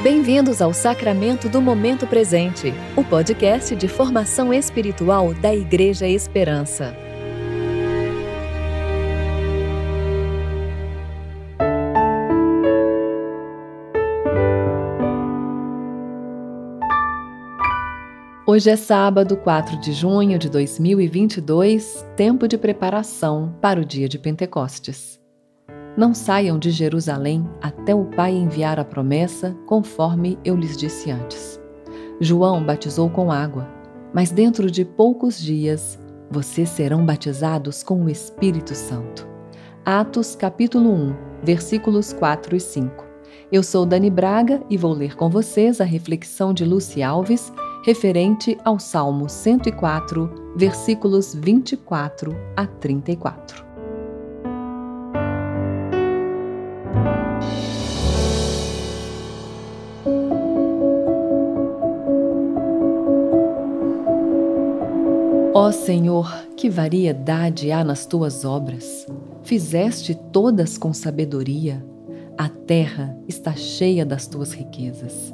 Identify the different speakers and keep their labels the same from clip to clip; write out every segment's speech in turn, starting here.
Speaker 1: Bem-vindos ao Sacramento do Momento Presente, o podcast de formação espiritual da Igreja Esperança. Hoje é sábado, 4 de junho de 2022, tempo de preparação para o dia de Pentecostes. Não saiam de Jerusalém até o Pai enviar a promessa, conforme eu lhes disse antes. João batizou com água, mas dentro de poucos dias vocês serão batizados com o Espírito Santo. Atos capítulo 1, versículos 4 e 5. Eu sou Dani Braga e vou ler com vocês a reflexão de Luci Alves referente ao Salmo 104, versículos 24 a 34. Ó Senhor, que variedade há nas tuas obras! Fizeste todas com sabedoria. A terra está cheia das tuas riquezas.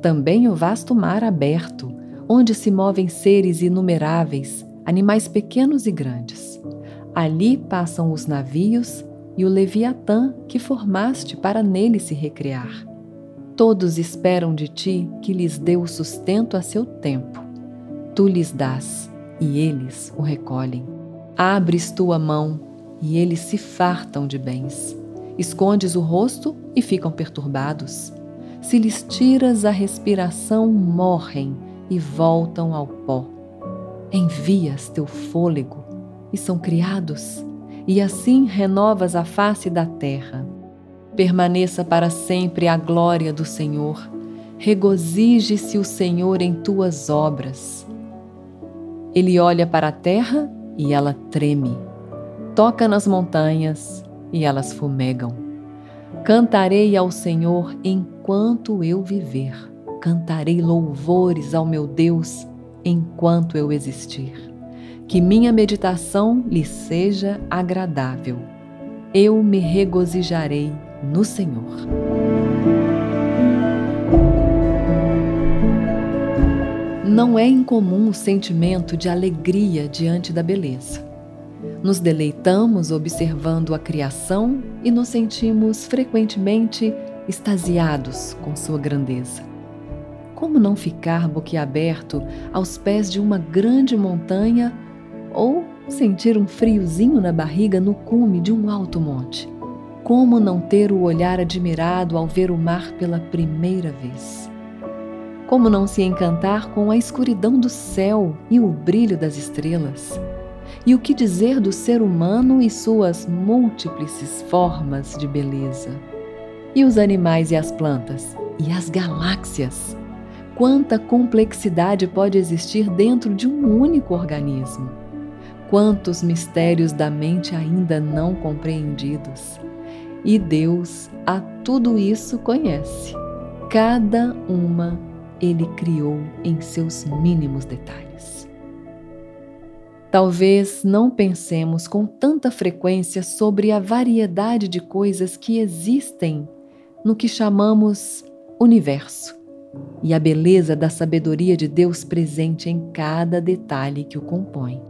Speaker 1: Também o vasto mar aberto, onde se movem seres inumeráveis, animais pequenos e grandes. Ali passam os navios e o Leviatã que formaste para nele se recrear. Todos esperam de ti que lhes dê o sustento a seu tempo. Tu lhes dás e eles o recolhem. Abres tua mão e eles se fartam de bens. Escondes o rosto e ficam perturbados. Se lhes tiras a respiração, morrem e voltam ao pó. Envias teu fôlego e são criados, e assim renovas a face da terra. Permaneça para sempre a glória do Senhor. Regozije-se o Senhor em tuas obras. Ele olha para a terra e ela treme. Toca nas montanhas e elas fumegam. Cantarei ao Senhor enquanto eu viver. Cantarei louvores ao meu Deus enquanto eu existir. Que minha meditação lhe seja agradável. Eu me regozijarei no Senhor. Não é incomum o sentimento de alegria diante da beleza. Nos deleitamos observando a criação e nos sentimos frequentemente extasiados com sua grandeza. Como não ficar boquiaberto aos pés de uma grande montanha ou sentir um friozinho na barriga no cume de um alto monte? Como não ter o olhar admirado ao ver o mar pela primeira vez? Como não se encantar com a escuridão do céu e o brilho das estrelas? E o que dizer do ser humano e suas múltiples formas de beleza? E os animais e as plantas? E as galáxias? Quanta complexidade pode existir dentro de um único organismo? Quantos mistérios da mente ainda não compreendidos? E Deus a tudo isso conhece, cada uma ele criou em seus mínimos detalhes. Talvez não pensemos com tanta frequência sobre a variedade de coisas que existem no que chamamos universo e a beleza da sabedoria de Deus presente em cada detalhe que o compõe.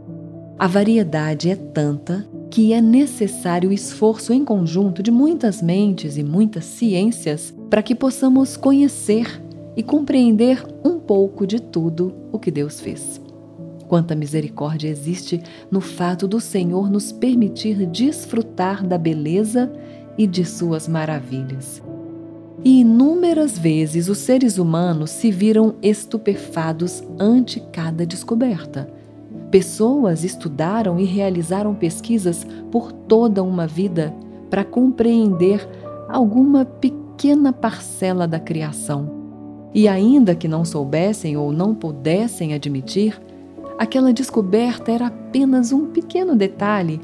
Speaker 1: A variedade é tanta que é necessário o esforço em conjunto de muitas mentes e muitas ciências para que possamos conhecer e compreender um pouco de tudo o que Deus fez. Quanta misericórdia existe no fato do Senhor nos permitir desfrutar da beleza e de suas maravilhas. E inúmeras vezes os seres humanos se viram estupefados ante cada descoberta. Pessoas estudaram e realizaram pesquisas por toda uma vida para compreender alguma pequena parcela da criação e ainda que não soubessem ou não pudessem admitir, aquela descoberta era apenas um pequeno detalhe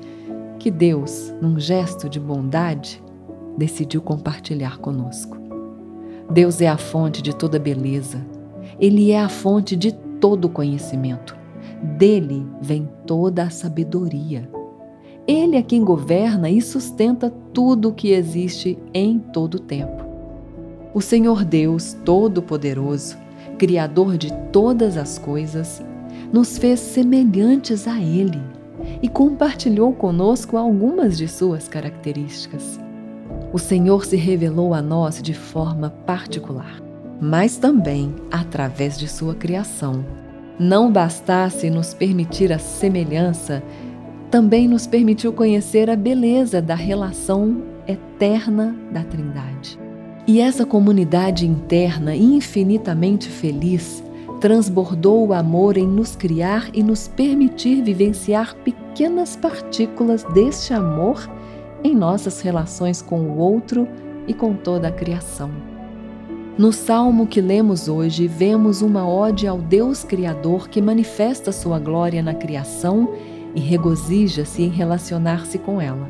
Speaker 1: que Deus, num gesto de bondade, decidiu compartilhar conosco. Deus é a fonte de toda beleza, Ele é a fonte de todo conhecimento. Dele vem toda a sabedoria. Ele é quem governa e sustenta tudo o que existe em todo o tempo. O Senhor Deus Todo-Poderoso, Criador de todas as coisas, nos fez semelhantes a Ele e compartilhou conosco algumas de suas características. O Senhor se revelou a nós de forma particular, mas também através de sua criação. Não bastasse nos permitir a semelhança, também nos permitiu conhecer a beleza da relação eterna da Trindade. E essa comunidade interna infinitamente feliz transbordou o amor em nos criar e nos permitir vivenciar pequenas partículas deste amor em nossas relações com o outro e com toda a criação. No salmo que lemos hoje, vemos uma ode ao Deus Criador que manifesta sua glória na criação e regozija-se em relacionar-se com ela.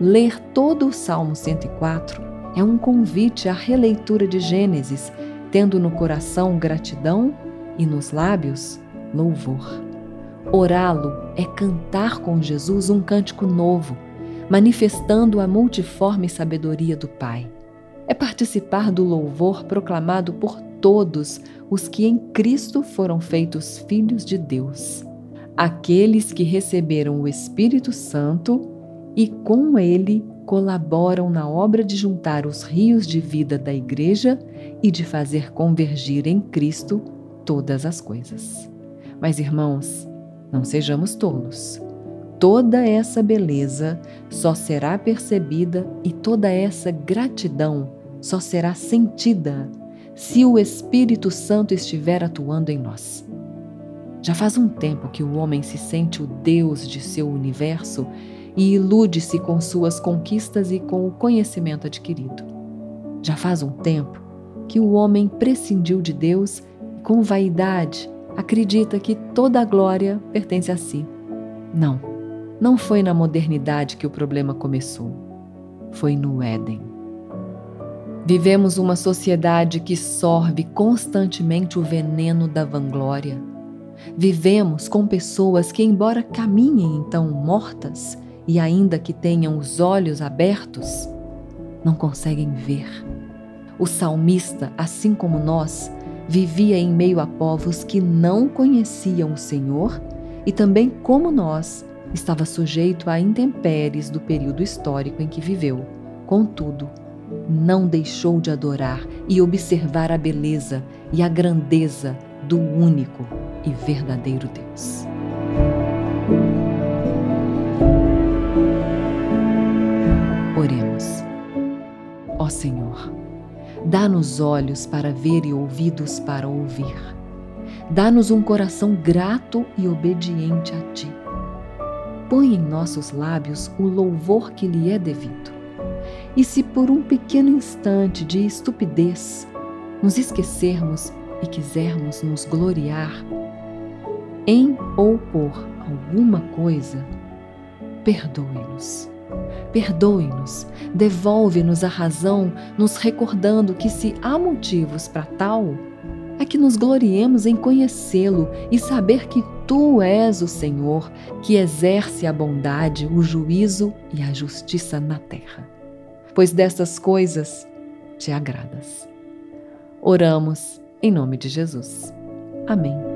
Speaker 1: Ler todo o Salmo 104 é um convite à releitura de Gênesis, tendo no coração gratidão e nos lábios louvor. Orá-lo é cantar com Jesus um cântico novo, manifestando a multiforme sabedoria do Pai. É participar do louvor proclamado por todos os que em Cristo foram feitos filhos de Deus, aqueles que receberam o Espírito Santo e com ele colaboram na obra de juntar os rios de vida da Igreja e de fazer convergir em Cristo todas as coisas. Mas, irmãos, não sejamos tolos. Toda essa beleza só será percebida e toda essa gratidão só será sentida se o Espírito Santo estiver atuando em nós. Já faz um tempo que o homem se sente o Deus de seu universo e ilude-se com suas conquistas e com o conhecimento adquirido. Já faz um tempo que o homem prescindiu de Deus com vaidade, acredita que toda a glória pertence a si. Não, não foi na modernidade que o problema começou. Foi no Éden. Vivemos uma sociedade que sorve constantemente o veneno da vanglória. Vivemos com pessoas que, embora caminhem então mortas e ainda que tenham os olhos abertos, não conseguem ver. O salmista, assim como nós, vivia em meio a povos que não conheciam o Senhor e também, como nós, estava sujeito a intempéries do período histórico em que viveu. Contudo, não deixou de adorar e observar a beleza e a grandeza do único e verdadeiro Deus. Oremos. Ó Senhor, Dá-nos olhos para ver e ouvidos para ouvir. Dá-nos um coração grato e obediente a Ti. Põe em nossos lábios o louvor que lhe é devido. E se por um pequeno instante de estupidez nos esquecermos e quisermos nos gloriar em ou por alguma coisa, perdoe-nos Perdoe-nos, devolve-nos a razão, nos recordando que se há motivos para tal, é que nos gloriemos em conhecê-lo e saber que tu és o Senhor que exerce a bondade, o juízo e a justiça na terra. Pois destas coisas te agradas. Oramos em nome de Jesus. Amém.